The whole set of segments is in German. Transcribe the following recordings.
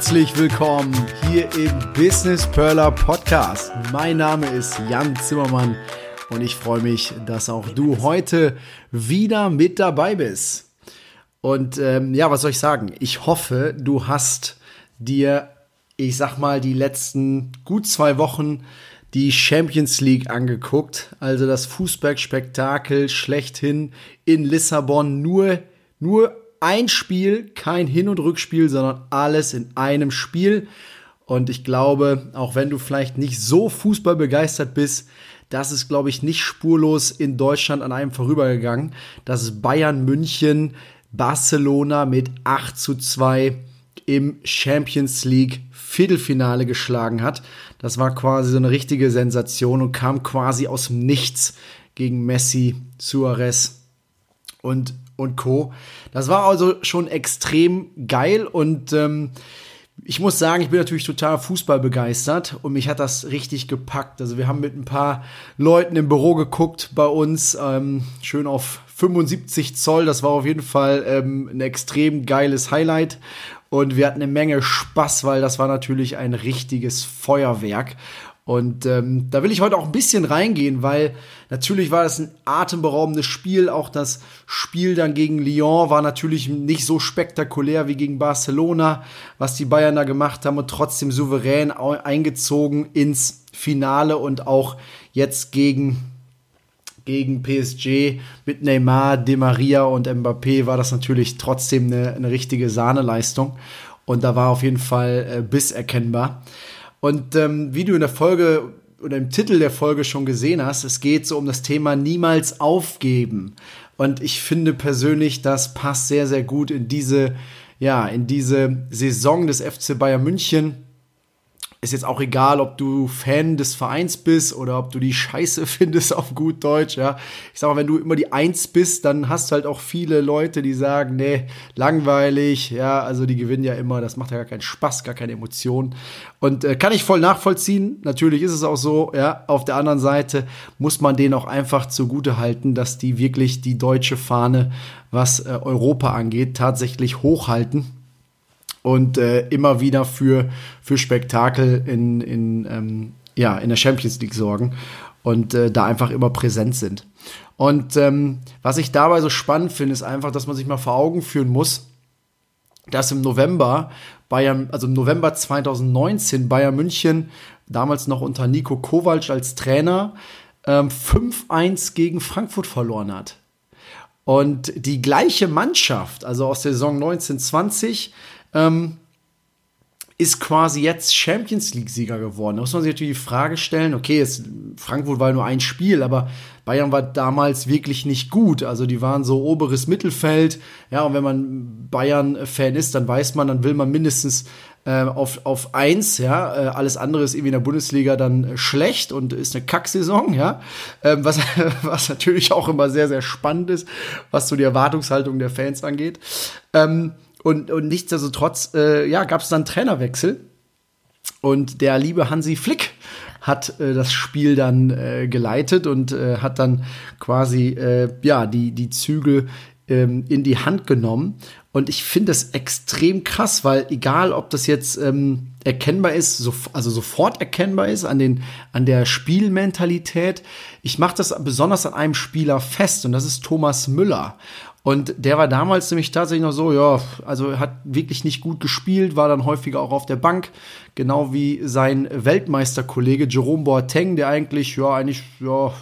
Herzlich willkommen hier im Business Perler Podcast. Mein Name ist Jan Zimmermann und ich freue mich, dass auch du heute wieder mit dabei bist. Und ähm, ja, was soll ich sagen? Ich hoffe, du hast dir, ich sag mal, die letzten gut zwei Wochen die Champions League angeguckt, also das Fußballspektakel schlechthin in Lissabon, nur nur ein Spiel, kein Hin- und Rückspiel, sondern alles in einem Spiel. Und ich glaube, auch wenn du vielleicht nicht so Fußball begeistert bist, das ist, glaube ich, nicht spurlos in Deutschland an einem vorübergegangen, dass Bayern München Barcelona mit 8 zu 2 im Champions League Viertelfinale geschlagen hat. Das war quasi so eine richtige Sensation und kam quasi aus dem Nichts gegen Messi, Suarez und und Co. Das war also schon extrem geil und ähm, ich muss sagen, ich bin natürlich total Fußball begeistert und mich hat das richtig gepackt. Also wir haben mit ein paar Leuten im Büro geguckt bei uns, ähm, schön auf 75 Zoll. Das war auf jeden Fall ähm, ein extrem geiles Highlight. Und wir hatten eine Menge Spaß, weil das war natürlich ein richtiges Feuerwerk. Und ähm, da will ich heute auch ein bisschen reingehen, weil natürlich war das ein atemberaubendes Spiel. Auch das Spiel dann gegen Lyon war natürlich nicht so spektakulär wie gegen Barcelona, was die Bayern da gemacht haben und trotzdem souverän eingezogen ins Finale und auch jetzt gegen gegen PSG mit Neymar, De Maria und Mbappé war das natürlich trotzdem eine, eine richtige Sahneleistung. Und da war auf jeden Fall äh, Biss erkennbar. Und ähm, wie du in der Folge oder im Titel der Folge schon gesehen hast, es geht so um das Thema niemals aufgeben. Und ich finde persönlich, das passt sehr, sehr gut in diese, ja, in diese Saison des FC Bayern München ist jetzt auch egal, ob du Fan des Vereins bist oder ob du die Scheiße findest auf gut Deutsch, ja. Ich sag mal, wenn du immer die Eins bist, dann hast du halt auch viele Leute, die sagen, nee, langweilig, ja, also die gewinnen ja immer, das macht ja gar keinen Spaß, gar keine Emotion. Und äh, kann ich voll nachvollziehen, natürlich ist es auch so, ja. Auf der anderen Seite muss man denen auch einfach zugute halten, dass die wirklich die deutsche Fahne, was äh, Europa angeht, tatsächlich hochhalten und äh, immer wieder für, für Spektakel in, in, ähm, ja, in der Champions League sorgen und äh, da einfach immer präsent sind. Und ähm, was ich dabei so spannend finde, ist einfach, dass man sich mal vor Augen führen muss, dass im November Bayern, also im November 2019 Bayern München, damals noch unter Nico Kovac als Trainer, ähm, 5-1 gegen Frankfurt verloren hat. Und die gleiche Mannschaft, also aus der Saison 1920, ähm, ist quasi jetzt Champions League-Sieger geworden. Da muss man sich natürlich die Frage stellen, okay, es, Frankfurt war nur ein Spiel, aber Bayern war damals wirklich nicht gut. Also die waren so oberes Mittelfeld. Ja, und wenn man Bayern-Fan ist, dann weiß man, dann will man mindestens äh, auf, auf eins, ja. Äh, alles andere ist irgendwie in der Bundesliga dann äh, schlecht und ist eine Kacksaison, ja. Ähm, was, was natürlich auch immer sehr, sehr spannend ist, was so die Erwartungshaltung der Fans angeht. Ähm, und, und nichtsdestotrotz, äh, ja, gab es dann Trainerwechsel. Und der liebe Hansi Flick hat äh, das Spiel dann äh, geleitet und äh, hat dann quasi äh, ja die die Zügel ähm, in die Hand genommen und ich finde das extrem krass, weil egal ob das jetzt ähm, erkennbar ist, so, also sofort erkennbar ist an den an der Spielmentalität, ich mache das besonders an einem Spieler fest und das ist Thomas Müller und der war damals nämlich tatsächlich noch so, ja, also hat wirklich nicht gut gespielt, war dann häufiger auch auf der Bank, genau wie sein Weltmeisterkollege Jerome Boateng, der eigentlich, ja, eigentlich, ja,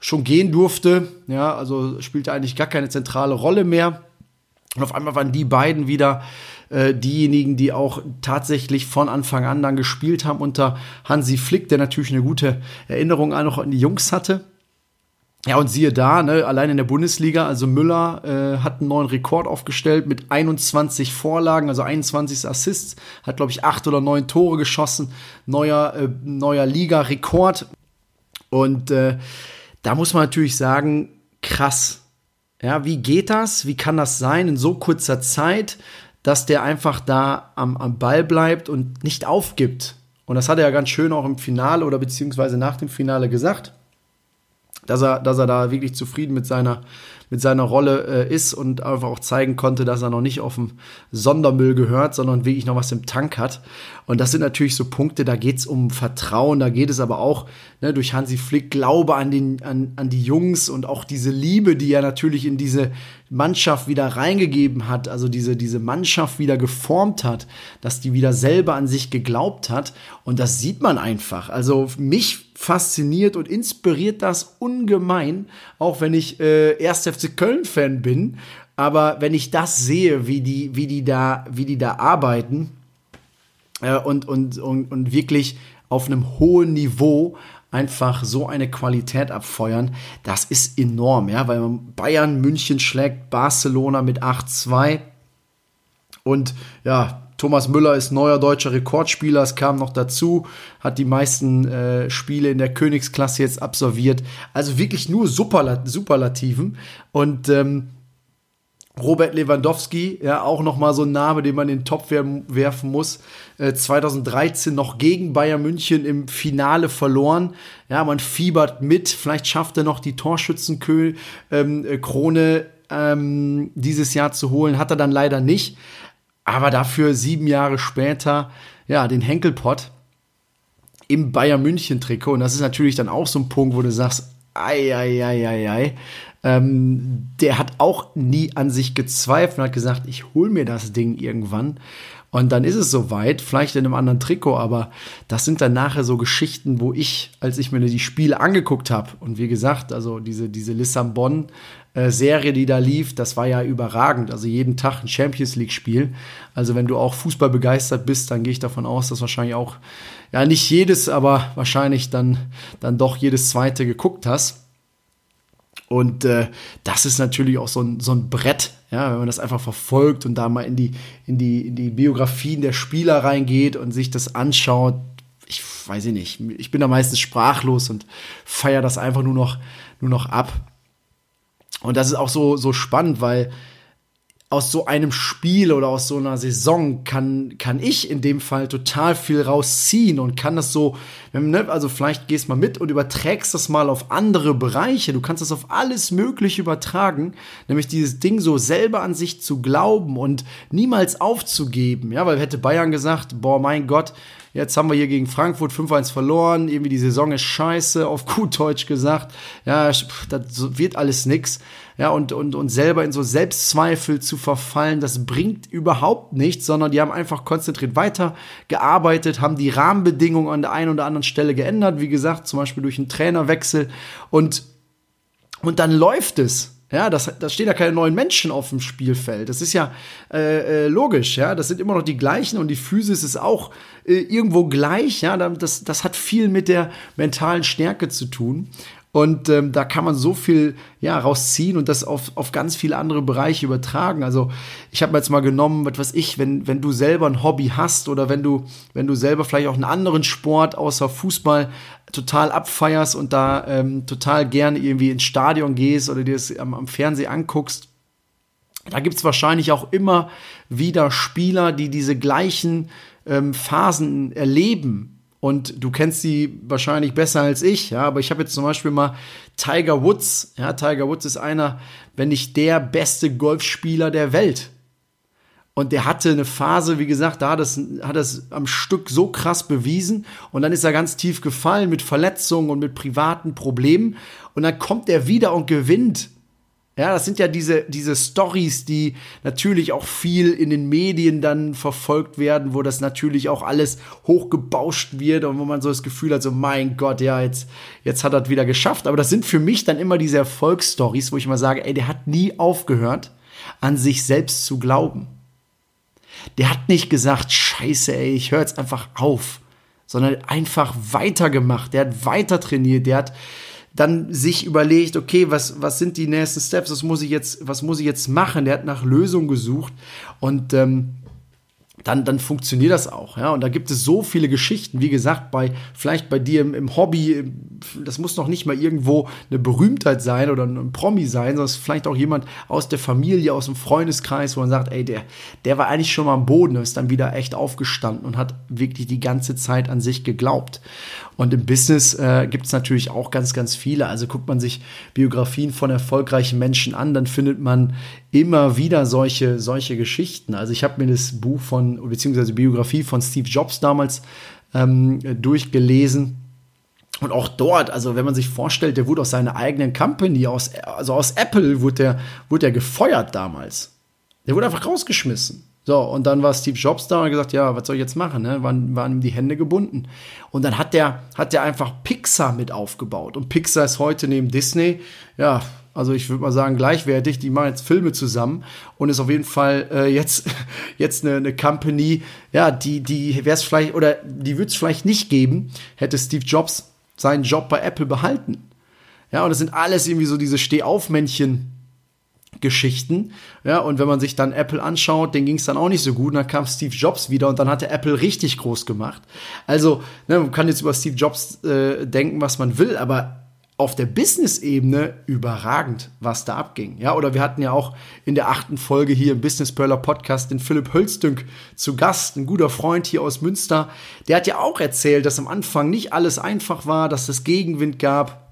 schon gehen durfte, ja, also spielte eigentlich gar keine zentrale Rolle mehr. Und auf einmal waren die beiden wieder äh, diejenigen, die auch tatsächlich von Anfang an dann gespielt haben unter Hansi Flick, der natürlich eine gute Erinnerung auch noch an die Jungs hatte. Ja, und siehe da, ne, allein in der Bundesliga, also Müller äh, hat einen neuen Rekord aufgestellt mit 21 Vorlagen, also 21 Assists, hat, glaube ich, acht oder neun Tore geschossen, neuer, äh, neuer Liga-Rekord. Und äh, da muss man natürlich sagen, krass. Ja, wie geht das? Wie kann das sein in so kurzer Zeit, dass der einfach da am, am Ball bleibt und nicht aufgibt? Und das hat er ja ganz schön auch im Finale oder beziehungsweise nach dem Finale gesagt dass er, dass er da wirklich zufrieden mit seiner, mit seiner Rolle äh, ist und einfach auch zeigen konnte, dass er noch nicht auf dem Sondermüll gehört, sondern wirklich noch was im Tank hat. Und das sind natürlich so Punkte, da geht es um Vertrauen, da geht es aber auch ne, durch Hansi Flick Glaube an, den, an, an die Jungs und auch diese Liebe, die er natürlich in diese Mannschaft wieder reingegeben hat, also diese, diese Mannschaft wieder geformt hat, dass die wieder selber an sich geglaubt hat. Und das sieht man einfach. Also mich fasziniert und inspiriert das ungemein, auch wenn ich äh, erst FC Köln-Fan bin. Aber wenn ich das sehe, wie die, wie die da, wie die da arbeiten äh, und, und, und, und wirklich auf einem hohen Niveau einfach so eine Qualität abfeuern, das ist enorm, ja, weil Bayern München schlägt Barcelona mit 8-2 und ja, Thomas Müller ist neuer deutscher Rekordspieler. Es kam noch dazu, hat die meisten äh, Spiele in der Königsklasse jetzt absolviert. Also wirklich nur Superlat Superlativen. Und ähm, Robert Lewandowski, ja, auch nochmal so ein Name, den man in den Topf werfen muss. Äh, 2013 noch gegen Bayern München im Finale verloren. Ja, man fiebert mit. Vielleicht schafft er noch die Torschützenkrone ähm, äh, ähm, dieses Jahr zu holen. Hat er dann leider nicht aber dafür sieben Jahre später, ja, den Henkelpott im Bayern München Trikot. Und das ist natürlich dann auch so ein Punkt, wo du sagst, ei, ei, ei, ei, ei. Ähm, der hat auch nie an sich gezweifelt und hat gesagt, ich hol mir das Ding irgendwann. Und dann ist es soweit, vielleicht in einem anderen Trikot, aber das sind dann nachher so Geschichten, wo ich, als ich mir die Spiele angeguckt habe, und wie gesagt, also diese, diese Lissabon äh, Serie, die da lief, das war ja überragend. Also jeden Tag ein Champions League-Spiel. Also wenn du auch Fußball begeistert bist, dann gehe ich davon aus, dass wahrscheinlich auch, ja, nicht jedes, aber wahrscheinlich dann, dann doch jedes zweite geguckt hast. Und äh, das ist natürlich auch so ein, so ein Brett, ja, wenn man das einfach verfolgt und da mal in die, in die, in die Biografien der Spieler reingeht und sich das anschaut. Ich weiß nicht, ich bin da meistens sprachlos und feiere das einfach nur noch, nur noch ab. Und das ist auch so, so spannend, weil aus so einem Spiel oder aus so einer Saison kann, kann ich in dem Fall total viel rausziehen und kann das so, ne, also vielleicht gehst mal mit und überträgst das mal auf andere Bereiche. Du kannst das auf alles Mögliche übertragen, nämlich dieses Ding so selber an sich zu glauben und niemals aufzugeben. Ja, weil hätte Bayern gesagt, boah, mein Gott, Jetzt haben wir hier gegen Frankfurt 5-1 verloren. Irgendwie die Saison ist scheiße, auf gut Deutsch gesagt. Ja, das wird alles nix. Ja, und, und, und selber in so Selbstzweifel zu verfallen, das bringt überhaupt nichts, sondern die haben einfach konzentriert weitergearbeitet, haben die Rahmenbedingungen an der einen oder anderen Stelle geändert. Wie gesagt, zum Beispiel durch einen Trainerwechsel. Und, und dann läuft es. Ja, das, da stehen ja keine neuen Menschen auf dem Spielfeld. Das ist ja äh, äh, logisch, ja. Das sind immer noch die gleichen und die Physis ist auch äh, irgendwo gleich, ja. Das, das hat viel mit der mentalen Stärke zu tun. Und ähm, da kann man so viel ja, rausziehen und das auf, auf ganz viele andere Bereiche übertragen. Also ich habe mir jetzt mal genommen, was weiß ich, wenn, wenn du selber ein Hobby hast oder wenn du, wenn du selber vielleicht auch einen anderen Sport außer Fußball total abfeierst und da ähm, total gerne irgendwie ins Stadion gehst oder dir das am, am Fernsehen anguckst, da gibt's wahrscheinlich auch immer wieder Spieler, die diese gleichen ähm, Phasen erleben und du kennst sie wahrscheinlich besser als ich, ja, aber ich habe jetzt zum Beispiel mal Tiger Woods, ja, Tiger Woods ist einer, wenn nicht der beste Golfspieler der Welt. Und der hatte eine Phase, wie gesagt, da hat es, hat es am Stück so krass bewiesen. Und dann ist er ganz tief gefallen mit Verletzungen und mit privaten Problemen. Und dann kommt er wieder und gewinnt. Ja, das sind ja diese, diese Stories, die natürlich auch viel in den Medien dann verfolgt werden, wo das natürlich auch alles hochgebauscht wird und wo man so das Gefühl hat, so mein Gott, ja, jetzt, jetzt hat er es wieder geschafft. Aber das sind für mich dann immer diese Erfolgsstories, wo ich immer sage, ey, der hat nie aufgehört, an sich selbst zu glauben. Der hat nicht gesagt, scheiße, ey, ich höre jetzt einfach auf, sondern einfach weitergemacht. Der hat weiter trainiert, der hat dann sich überlegt, okay, was, was sind die nächsten Steps, was muss ich jetzt, was muss ich jetzt machen? Der hat nach Lösungen gesucht und ähm, dann, dann funktioniert das auch. Ja? Und da gibt es so viele Geschichten, wie gesagt, bei, vielleicht bei dir im, im Hobby, das muss noch nicht mal irgendwo eine Berühmtheit sein oder ein Promi sein, sondern es ist vielleicht auch jemand aus der Familie, aus dem Freundeskreis, wo man sagt, ey, der, der war eigentlich schon mal am Boden, ist dann wieder echt aufgestanden und hat wirklich die ganze Zeit an sich geglaubt. Und im Business äh, gibt es natürlich auch ganz, ganz viele. Also guckt man sich Biografien von erfolgreichen Menschen an, dann findet man immer wieder solche, solche Geschichten. Also ich habe mir das Buch von, beziehungsweise Biografie von Steve Jobs damals ähm, durchgelesen. Und auch dort, also wenn man sich vorstellt, der wurde aus seiner eigenen Company, aus, also aus Apple, wurde der, wurde der gefeuert damals. Der wurde einfach rausgeschmissen. So, und dann war Steve Jobs da und hat gesagt, ja, was soll ich jetzt machen? Ne? Waren, waren ihm die Hände gebunden. Und dann hat der, hat der einfach Pixar mit aufgebaut. Und Pixar ist heute neben Disney, ja, also ich würde mal sagen, gleichwertig. Die machen jetzt Filme zusammen und ist auf jeden Fall äh, jetzt, jetzt eine, eine Company, ja, die, die wäre es vielleicht, oder die würde es vielleicht nicht geben, hätte Steve Jobs seinen Job bei Apple behalten. Ja, und das sind alles irgendwie so diese Stehaufmännchen Geschichten. Ja, und wenn man sich dann Apple anschaut, den ging es dann auch nicht so gut. Und dann kam Steve Jobs wieder und dann hat er Apple richtig groß gemacht. Also, ne, man kann jetzt über Steve Jobs äh, denken, was man will, aber auf der Business-Ebene überragend, was da abging. Ja, oder wir hatten ja auch in der achten Folge hier im Business Perler Podcast den Philipp Hölstünk zu Gast, ein guter Freund hier aus Münster. Der hat ja auch erzählt, dass am Anfang nicht alles einfach war, dass es Gegenwind gab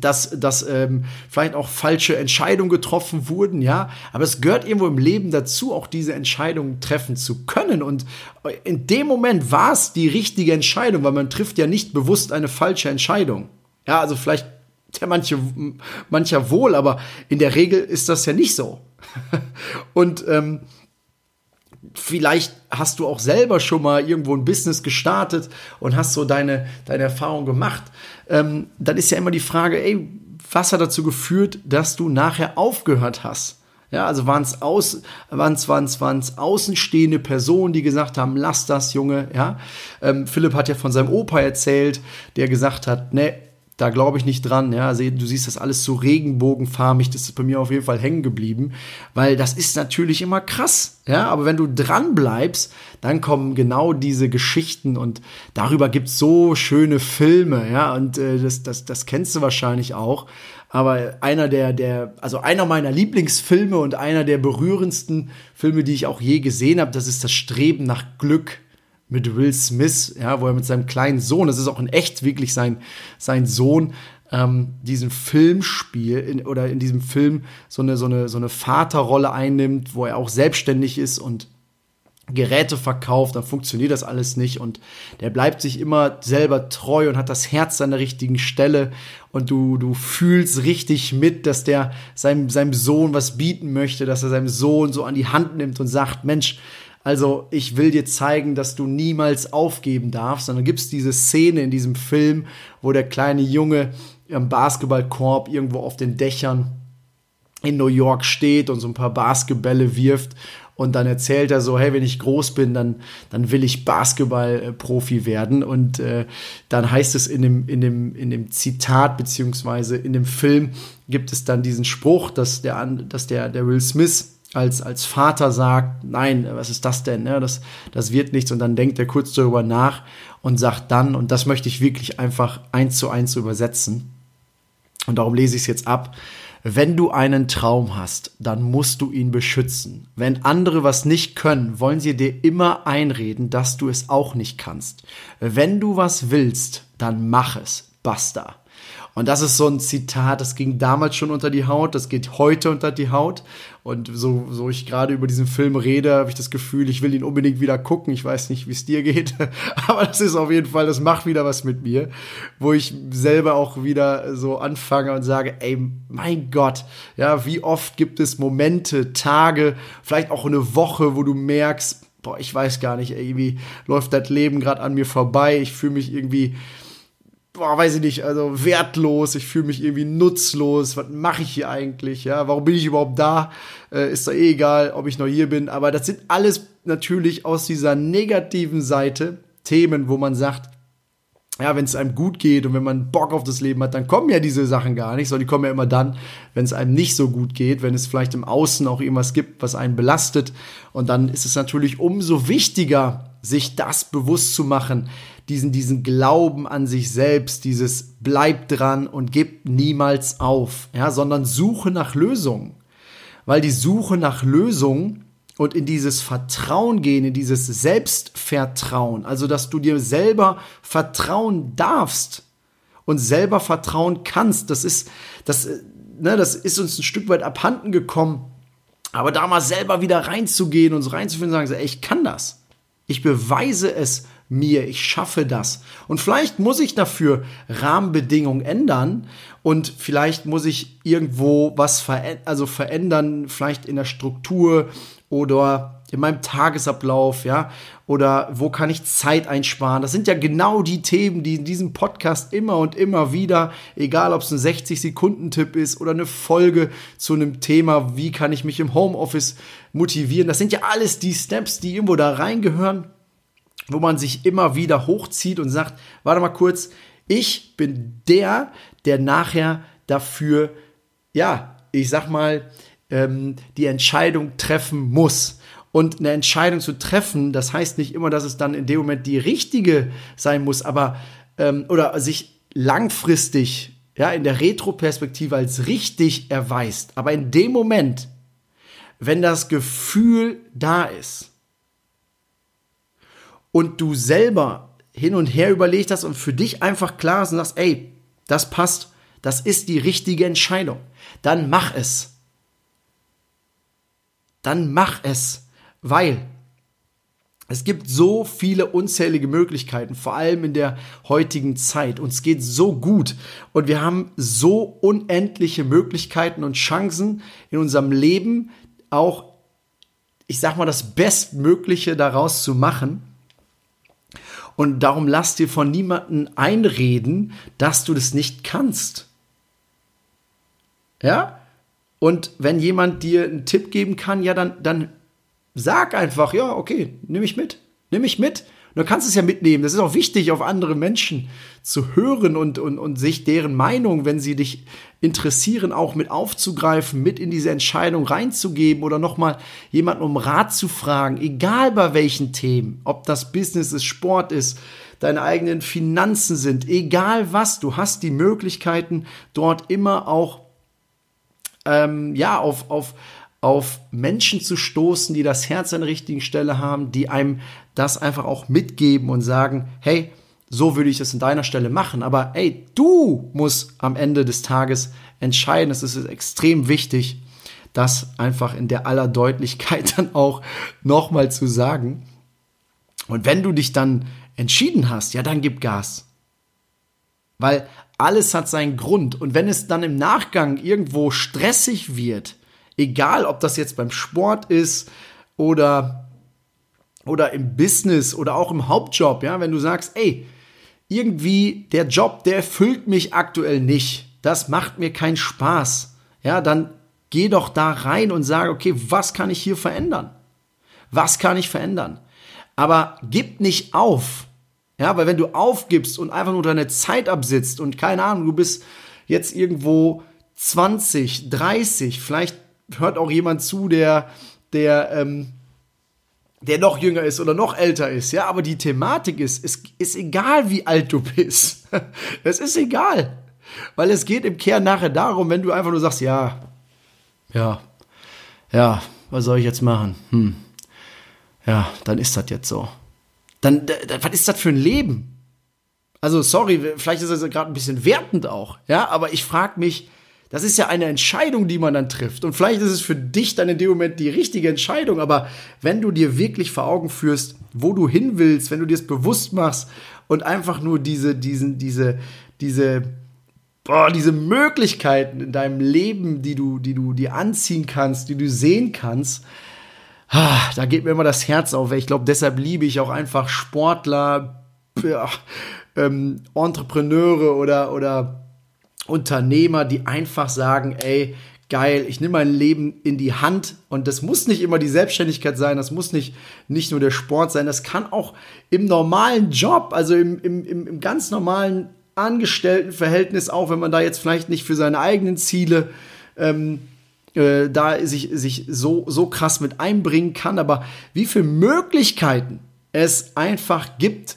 dass, dass ähm, vielleicht auch falsche Entscheidungen getroffen wurden, ja. Aber es gehört irgendwo im Leben dazu, auch diese Entscheidungen treffen zu können. Und in dem Moment war es die richtige Entscheidung, weil man trifft ja nicht bewusst eine falsche Entscheidung. Ja, also vielleicht der manche, mancher wohl, aber in der Regel ist das ja nicht so. Und ähm, vielleicht hast du auch selber schon mal irgendwo ein Business gestartet und hast so deine, deine Erfahrung gemacht. Ähm, dann ist ja immer die Frage, ey, was hat dazu geführt, dass du nachher aufgehört hast? Ja, also waren es aus, waren's, waren's, waren's außenstehende Personen, die gesagt haben, lass das, Junge, ja. Ähm, Philipp hat ja von seinem Opa erzählt, der gesagt hat, ne, da glaube ich nicht dran. Ja, also du siehst das alles so regenbogenfarbig, das ist bei mir auf jeden Fall hängen geblieben, weil das ist natürlich immer krass. Ja, aber wenn du dran bleibst, dann kommen genau diese Geschichten und darüber gibt's so schöne Filme. Ja, und äh, das, das, das kennst du wahrscheinlich auch. Aber einer der, der, also einer meiner Lieblingsfilme und einer der berührendsten Filme, die ich auch je gesehen habe, das ist das Streben nach Glück mit Will Smith, ja, wo er mit seinem kleinen Sohn, das ist auch in echt wirklich sein, sein Sohn, ähm, diesen Film spielt in, oder in diesem Film so eine, so, eine, so eine Vaterrolle einnimmt, wo er auch selbstständig ist und Geräte verkauft, dann funktioniert das alles nicht und der bleibt sich immer selber treu und hat das Herz an der richtigen Stelle und du, du fühlst richtig mit, dass der seinem, seinem Sohn was bieten möchte, dass er seinem Sohn so an die Hand nimmt und sagt, Mensch, also ich will dir zeigen, dass du niemals aufgeben darfst. Und dann gibt es diese Szene in diesem Film, wo der kleine Junge am Basketballkorb irgendwo auf den Dächern in New York steht und so ein paar Basketbälle wirft. Und dann erzählt er so, hey, wenn ich groß bin, dann, dann will ich Basketballprofi werden. Und äh, dann heißt es in dem, in, dem, in dem Zitat, beziehungsweise in dem Film, gibt es dann diesen Spruch, dass der, dass der, der Will Smith als, als Vater sagt, nein, was ist das denn? Ja, das, das wird nichts. Und dann denkt er kurz darüber nach und sagt dann, und das möchte ich wirklich einfach eins zu eins übersetzen. Und darum lese ich es jetzt ab. Wenn du einen Traum hast, dann musst du ihn beschützen. Wenn andere was nicht können, wollen sie dir immer einreden, dass du es auch nicht kannst. Wenn du was willst, dann mach es. Basta. Und das ist so ein Zitat, das ging damals schon unter die Haut, das geht heute unter die Haut. Und so, so ich gerade über diesen Film rede, habe ich das Gefühl, ich will ihn unbedingt wieder gucken. Ich weiß nicht, wie es dir geht, aber das ist auf jeden Fall, das macht wieder was mit mir, wo ich selber auch wieder so anfange und sage, ey, mein Gott, ja, wie oft gibt es Momente, Tage, vielleicht auch eine Woche, wo du merkst, boah, ich weiß gar nicht, irgendwie läuft das Leben gerade an mir vorbei, ich fühle mich irgendwie boah, weiß ich nicht, also wertlos, ich fühle mich irgendwie nutzlos, was mache ich hier eigentlich, ja, warum bin ich überhaupt da, äh, ist doch eh egal, ob ich noch hier bin, aber das sind alles natürlich aus dieser negativen Seite Themen, wo man sagt, ja, wenn es einem gut geht und wenn man Bock auf das Leben hat, dann kommen ja diese Sachen gar nicht, sondern die kommen ja immer dann, wenn es einem nicht so gut geht, wenn es vielleicht im Außen auch irgendwas gibt, was einen belastet. Und dann ist es natürlich umso wichtiger, sich das bewusst zu machen, diesen, diesen Glauben an sich selbst, dieses bleibt dran und gibt niemals auf, ja, sondern suche nach Lösungen. Weil die Suche nach Lösungen und in dieses Vertrauen gehen, in dieses Selbstvertrauen, also dass du dir selber vertrauen darfst und selber vertrauen kannst, das ist, das, ne, das ist uns ein Stück weit abhanden gekommen. Aber da mal selber wieder reinzugehen und so reinzufinden, sagen sie, ey, ich kann das. Ich beweise es mir, ich schaffe das. Und vielleicht muss ich dafür Rahmenbedingungen ändern und vielleicht muss ich irgendwo was verändern, also verändern, vielleicht in der Struktur oder in meinem Tagesablauf, ja, oder wo kann ich Zeit einsparen? Das sind ja genau die Themen, die in diesem Podcast immer und immer wieder, egal ob es ein 60-Sekunden-Tipp ist oder eine Folge zu einem Thema, wie kann ich mich im Homeoffice motivieren, das sind ja alles die Steps, die irgendwo da reingehören, wo man sich immer wieder hochzieht und sagt, warte mal kurz, ich bin der, der nachher dafür, ja, ich sag mal, ähm, die Entscheidung treffen muss. Und eine Entscheidung zu treffen, das heißt nicht immer, dass es dann in dem Moment die richtige sein muss, aber ähm, oder sich langfristig ja in der Retroperspektive als richtig erweist. Aber in dem Moment, wenn das Gefühl da ist und du selber hin und her überlegt hast und für dich einfach klar ist und sagst, ey, das passt, das ist die richtige Entscheidung, dann mach es dann mach es, weil es gibt so viele unzählige Möglichkeiten, vor allem in der heutigen Zeit. Uns geht so gut und wir haben so unendliche Möglichkeiten und Chancen in unserem Leben auch, ich sag mal, das Bestmögliche daraus zu machen. Und darum lass dir von niemandem einreden, dass du das nicht kannst. Ja? Und wenn jemand dir einen Tipp geben kann, ja, dann, dann sag einfach, ja, okay, nimm ich mit. Nimm ich mit. Du kannst es ja mitnehmen. Das ist auch wichtig, auf andere Menschen zu hören und, und, und sich deren Meinung, wenn sie dich interessieren, auch mit aufzugreifen, mit in diese Entscheidung reinzugeben oder nochmal jemanden um Rat zu fragen, egal bei welchen Themen, ob das Business ist, Sport ist, deine eigenen Finanzen sind, egal was, du hast die Möglichkeiten, dort immer auch ähm, ja, auf, auf, auf Menschen zu stoßen, die das Herz an der richtigen Stelle haben, die einem das einfach auch mitgeben und sagen, hey, so würde ich es an deiner Stelle machen. Aber ey, du musst am Ende des Tages entscheiden. Es ist extrem wichtig, das einfach in der aller Deutlichkeit dann auch nochmal zu sagen. Und wenn du dich dann entschieden hast, ja, dann gib Gas. Weil alles hat seinen Grund. Und wenn es dann im Nachgang irgendwo stressig wird, egal ob das jetzt beim Sport ist oder, oder im Business oder auch im Hauptjob, ja, wenn du sagst, ey, irgendwie der Job, der erfüllt mich aktuell nicht. Das macht mir keinen Spaß. Ja, dann geh doch da rein und sag, okay, was kann ich hier verändern? Was kann ich verändern? Aber gib nicht auf. Ja, weil wenn du aufgibst und einfach nur deine Zeit absitzt und keine Ahnung, du bist jetzt irgendwo 20, 30, vielleicht hört auch jemand zu, der, der, ähm, der noch jünger ist oder noch älter ist, ja, aber die Thematik ist, es ist egal, wie alt du bist. es ist egal. Weil es geht im Kern nachher darum, wenn du einfach nur sagst, ja, ja, ja, was soll ich jetzt machen? Hm. Ja, dann ist das jetzt so dann, was ist das für ein Leben? Also, sorry, vielleicht ist das gerade ein bisschen wertend auch, ja, aber ich frage mich, das ist ja eine Entscheidung, die man dann trifft. Und vielleicht ist es für dich dann in dem Moment die richtige Entscheidung, aber wenn du dir wirklich vor Augen führst, wo du hin willst, wenn du dir es bewusst machst und einfach nur diese, diesen, diese, diese, boah, diese Möglichkeiten in deinem Leben, die du, die du dir anziehen kannst, die du sehen kannst, Ah, da geht mir immer das Herz auf. Ich glaube, deshalb liebe ich auch einfach Sportler, ja, ähm, Entrepreneure oder, oder Unternehmer, die einfach sagen, ey, geil, ich nehme mein Leben in die Hand. Und das muss nicht immer die Selbstständigkeit sein, das muss nicht, nicht nur der Sport sein, das kann auch im normalen Job, also im, im, im, ganz normalen Angestelltenverhältnis, auch wenn man da jetzt vielleicht nicht für seine eigenen Ziele ähm, äh, da sich, sich so, so krass mit einbringen kann, aber wie viele Möglichkeiten es einfach gibt,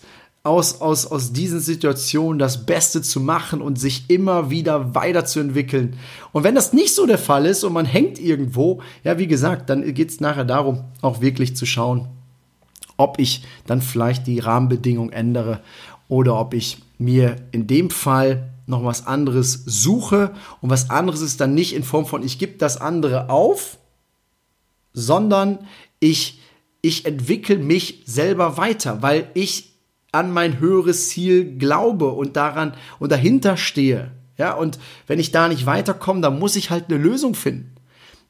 aus, aus, aus diesen Situationen das Beste zu machen und sich immer wieder weiterzuentwickeln. Und wenn das nicht so der Fall ist und man hängt irgendwo, ja, wie gesagt, dann geht es nachher darum, auch wirklich zu schauen, ob ich dann vielleicht die Rahmenbedingungen ändere oder ob ich mir in dem Fall noch was anderes suche. Und was anderes ist dann nicht in Form von, ich gebe das andere auf, sondern ich, ich entwickle mich selber weiter, weil ich an mein höheres Ziel glaube und daran und dahinter stehe. Ja, und wenn ich da nicht weiterkomme, dann muss ich halt eine Lösung finden.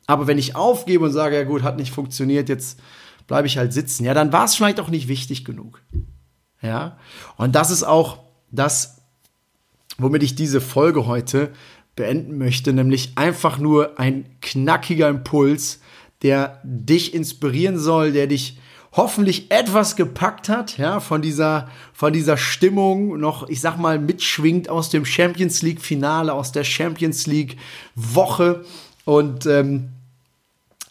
Aber wenn ich aufgebe und sage, ja gut, hat nicht funktioniert, jetzt bleibe ich halt sitzen, ja, dann war es vielleicht auch nicht wichtig genug. Ja, und das ist auch das, womit ich diese Folge heute beenden möchte, nämlich einfach nur ein knackiger Impuls, der dich inspirieren soll, der dich hoffentlich etwas gepackt hat, ja, von dieser, von dieser Stimmung noch, ich sag mal, mitschwingt aus dem Champions League Finale, aus der Champions League Woche und ähm,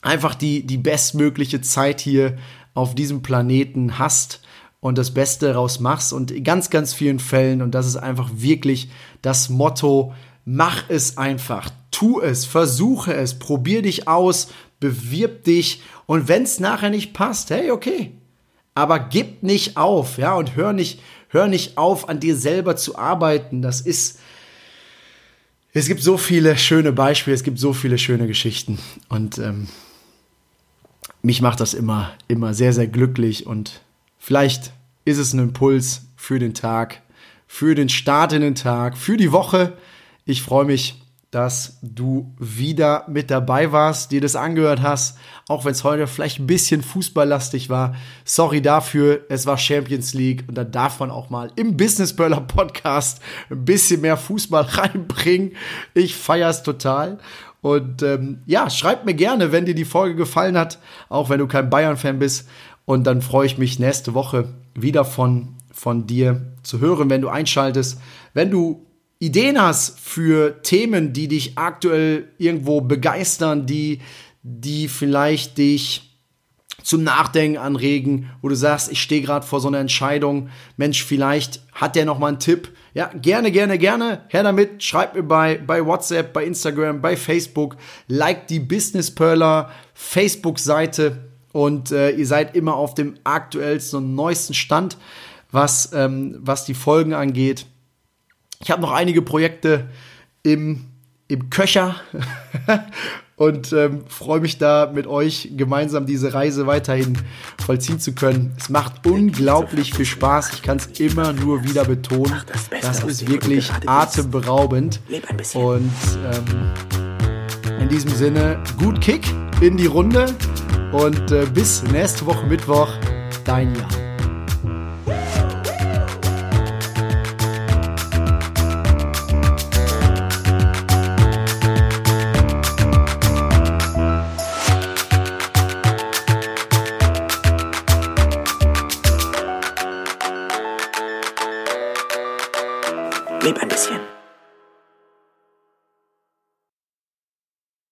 einfach die, die bestmögliche Zeit hier auf diesem Planeten hast und das Beste daraus machst und in ganz, ganz vielen Fällen, und das ist einfach wirklich das Motto, mach es einfach, tu es, versuche es, probier dich aus, bewirb dich und wenn es nachher nicht passt, hey, okay. Aber gib nicht auf, ja, und hör nicht, hör nicht auf, an dir selber zu arbeiten. Das ist, es gibt so viele schöne Beispiele, es gibt so viele schöne Geschichten und ähm, mich macht das immer, immer sehr, sehr glücklich und Vielleicht ist es ein Impuls für den Tag, für den Start in den Tag, für die Woche. Ich freue mich, dass du wieder mit dabei warst, dir das angehört hast, auch wenn es heute vielleicht ein bisschen fußballlastig war. Sorry dafür, es war Champions League und da darf man auch mal im Business Burler Podcast ein bisschen mehr Fußball reinbringen. Ich feiere es total. Und ähm, ja, schreib mir gerne, wenn dir die Folge gefallen hat, auch wenn du kein Bayern-Fan bist. Und dann freue ich mich nächste Woche wieder von, von dir zu hören, wenn du einschaltest. Wenn du Ideen hast für Themen, die dich aktuell irgendwo begeistern, die, die vielleicht dich zum Nachdenken anregen, wo du sagst, ich stehe gerade vor so einer Entscheidung, Mensch, vielleicht hat der noch mal einen Tipp. Ja, gerne, gerne, gerne, her damit, schreib mir bei, bei WhatsApp, bei Instagram, bei Facebook, like die Business Perler Facebook-Seite, und äh, ihr seid immer auf dem aktuellsten und neuesten Stand, was, ähm, was die Folgen angeht. Ich habe noch einige Projekte im, im Köcher und ähm, freue mich da mit euch gemeinsam diese Reise weiterhin vollziehen zu können. Es macht unglaublich viel Spaß. Ich kann es immer nur wieder betonen. Das ist wirklich atemberaubend. Und ähm, in diesem Sinne, gut Kick in die Runde. Und äh, bis nächste Woche Mittwoch, dein Jan.